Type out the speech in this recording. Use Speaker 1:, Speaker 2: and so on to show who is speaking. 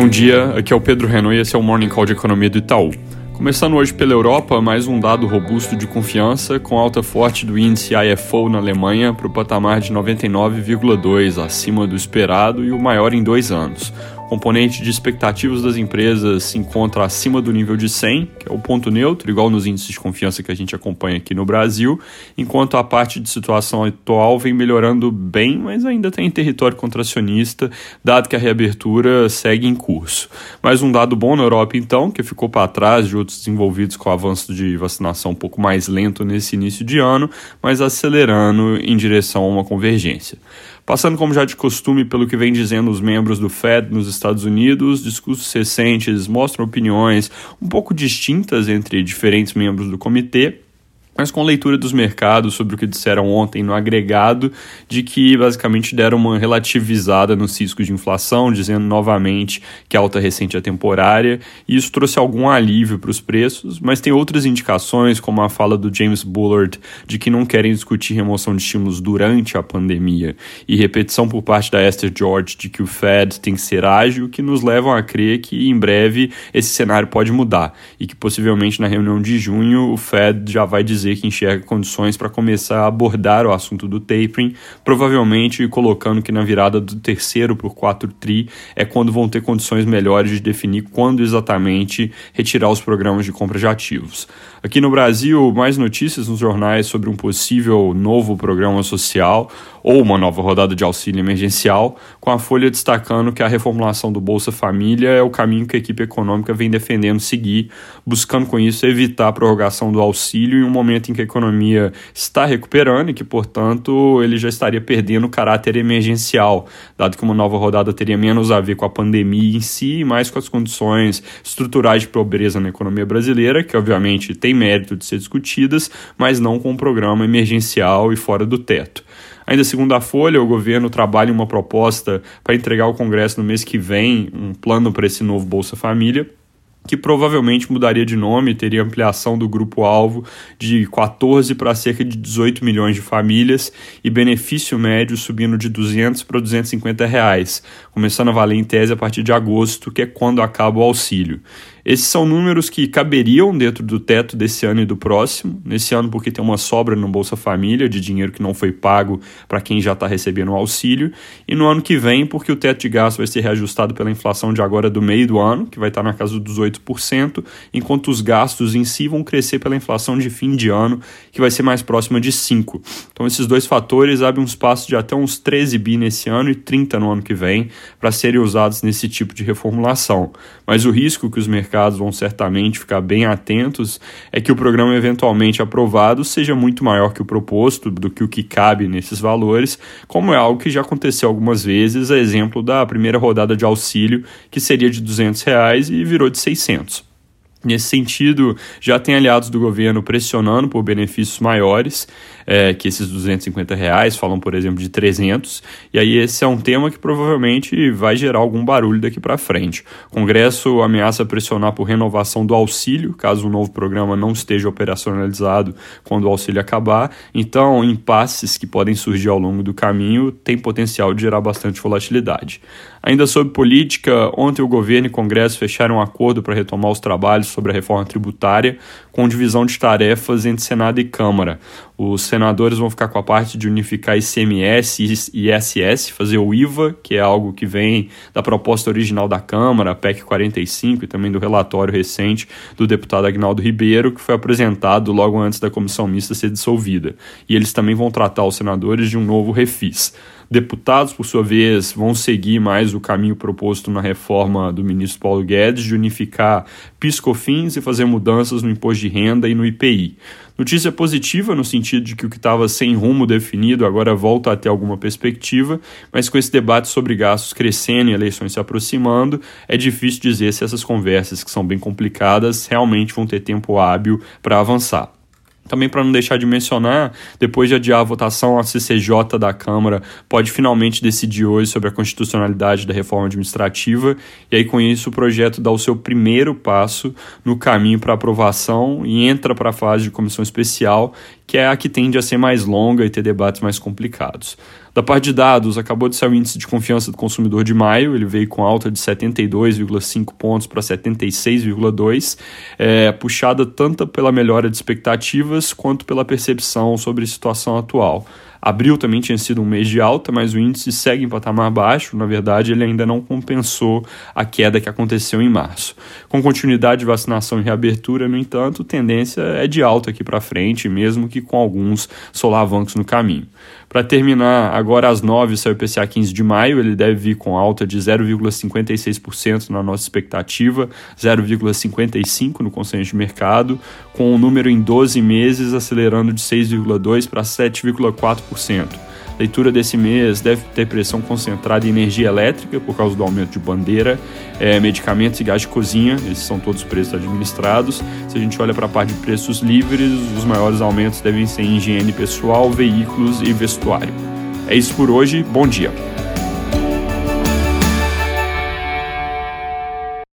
Speaker 1: Bom dia, aqui é o Pedro Renault e esse é o Morning Call de Economia do Itaú. Começando hoje pela Europa, mais um dado robusto de confiança, com alta forte do índice IFO na Alemanha para o patamar de 99,2, acima do esperado e o maior em dois anos componente de expectativas das empresas se encontra acima do nível de 100, que é o ponto neutro, igual nos índices de confiança que a gente acompanha aqui no Brasil, enquanto a parte de situação atual vem melhorando bem, mas ainda tem território contracionista, dado que a reabertura segue em curso. Mais um dado bom na Europa, então, que ficou para trás de outros desenvolvidos com o avanço de vacinação um pouco mais lento nesse início de ano, mas acelerando em direção a uma convergência. Passando, como já de costume, pelo que vem dizendo os membros do Fed nos Estados Unidos, discursos recentes mostram opiniões um pouco distintas entre diferentes membros do comitê mas com leitura dos mercados sobre o que disseram ontem no agregado, de que basicamente deram uma relativizada nos riscos de inflação, dizendo novamente que a alta recente é temporária, e isso trouxe algum alívio para os preços, mas tem outras indicações, como a fala do James Bullard de que não querem discutir remoção de estímulos durante a pandemia, e repetição por parte da Esther George de que o Fed tem que ser ágil, que nos levam a crer que em breve esse cenário pode mudar, e que possivelmente na reunião de junho o Fed já vai dizer dizer que enxerga condições para começar a abordar o assunto do tapering, provavelmente colocando que na virada do terceiro por 4 tri é quando vão ter condições melhores de definir quando exatamente retirar os programas de compra de ativos. Aqui no Brasil, mais notícias nos jornais sobre um possível novo programa social ou uma nova rodada de auxílio emergencial, com a Folha destacando que a reformulação do Bolsa Família é o caminho que a equipe econômica vem defendendo seguir, buscando com isso evitar a prorrogação do auxílio em um momento momento em que a economia está recuperando e que, portanto, ele já estaria perdendo o caráter emergencial, dado que uma nova rodada teria menos a ver com a pandemia em si e mais com as condições estruturais de pobreza na economia brasileira, que obviamente tem mérito de ser discutidas, mas não com um programa emergencial e fora do teto. Ainda segundo a Folha, o governo trabalha uma proposta para entregar ao Congresso no mês que vem um plano para esse novo Bolsa Família que provavelmente mudaria de nome, teria ampliação do grupo-alvo de 14 para cerca de 18 milhões de famílias e benefício médio subindo de 200 para 250 reais, começando a valer em tese a partir de agosto, que é quando acaba o auxílio. Esses são números que caberiam dentro do teto desse ano e do próximo. Nesse ano, porque tem uma sobra no Bolsa Família de dinheiro que não foi pago para quem já está recebendo o auxílio. E no ano que vem, porque o teto de gasto vai ser reajustado pela inflação de agora do meio do ano, que vai estar tá na casa dos 8%, enquanto os gastos em si vão crescer pela inflação de fim de ano, que vai ser mais próxima de 5%. Então, esses dois fatores abrem um espaço de até uns 13 bi nesse ano e 30 no ano que vem para serem usados nesse tipo de reformulação. Mas o risco que os mercados mercados vão certamente ficar bem atentos é que o programa eventualmente aprovado seja muito maior que o proposto, do que o que cabe nesses valores, como é algo que já aconteceu algumas vezes, a exemplo da primeira rodada de auxílio, que seria de 200 reais e virou de 600. Nesse sentido, já tem aliados do governo pressionando por benefícios maiores, é, que esses 250 reais, falam, por exemplo, de 300, e aí esse é um tema que provavelmente vai gerar algum barulho daqui para frente. O Congresso ameaça pressionar por renovação do auxílio, caso o novo programa não esteja operacionalizado quando o auxílio acabar, então impasses que podem surgir ao longo do caminho têm potencial de gerar bastante volatilidade. Ainda sobre política, ontem o governo e o Congresso fecharam um acordo para retomar os trabalhos sobre a reforma tributária, com divisão de tarefas entre Senado e Câmara. Os senadores vão ficar com a parte de unificar ICMS e ISS, fazer o IVA, que é algo que vem da proposta original da Câmara, PEC 45, e também do relatório recente do deputado Agnaldo Ribeiro, que foi apresentado logo antes da comissão mista ser dissolvida. E eles também vão tratar os senadores de um novo refis. Deputados, por sua vez, vão seguir mais o caminho proposto na reforma do ministro Paulo Guedes de unificar piscofins e fazer mudanças no imposto de renda e no IPI. Notícia positiva no sentido de que o que estava sem rumo definido agora volta a ter alguma perspectiva, mas com esse debate sobre gastos crescendo e eleições se aproximando, é difícil dizer se essas conversas, que são bem complicadas, realmente vão ter tempo hábil para avançar. Também para não deixar de mencionar, depois de adiar a votação, a CCJ da Câmara pode finalmente decidir hoje sobre a constitucionalidade da reforma administrativa, e aí com isso o projeto dá o seu primeiro passo no caminho para aprovação e entra para a fase de comissão especial, que é a que tende a ser mais longa e ter debates mais complicados. Da parte de dados, acabou de sair o índice de confiança do consumidor de maio, ele veio com alta de 72,5 pontos para 76,2, é, puxada tanto pela melhora de expectativas quanto pela percepção sobre a situação atual. Abril também tinha sido um mês de alta, mas o índice segue em patamar baixo. Na verdade, ele ainda não compensou a queda que aconteceu em março. Com continuidade de vacinação e reabertura, no entanto, tendência é de alta aqui para frente, mesmo que com alguns solavancos no caminho. Para terminar, agora às 9 sai o PCA 15 de maio, ele deve vir com alta de 0,56% na nossa expectativa, 0,55% no consenso de mercado, com o número em 12 meses acelerando de 6,2% para 7,4%. Leitura desse mês deve ter pressão concentrada em energia elétrica por causa do aumento de bandeira, é, medicamentos e gás de cozinha, esses são todos preços administrados. Se a gente olha para a parte de preços livres, os maiores aumentos devem ser em higiene pessoal, veículos e vestuário. É isso por hoje, bom dia!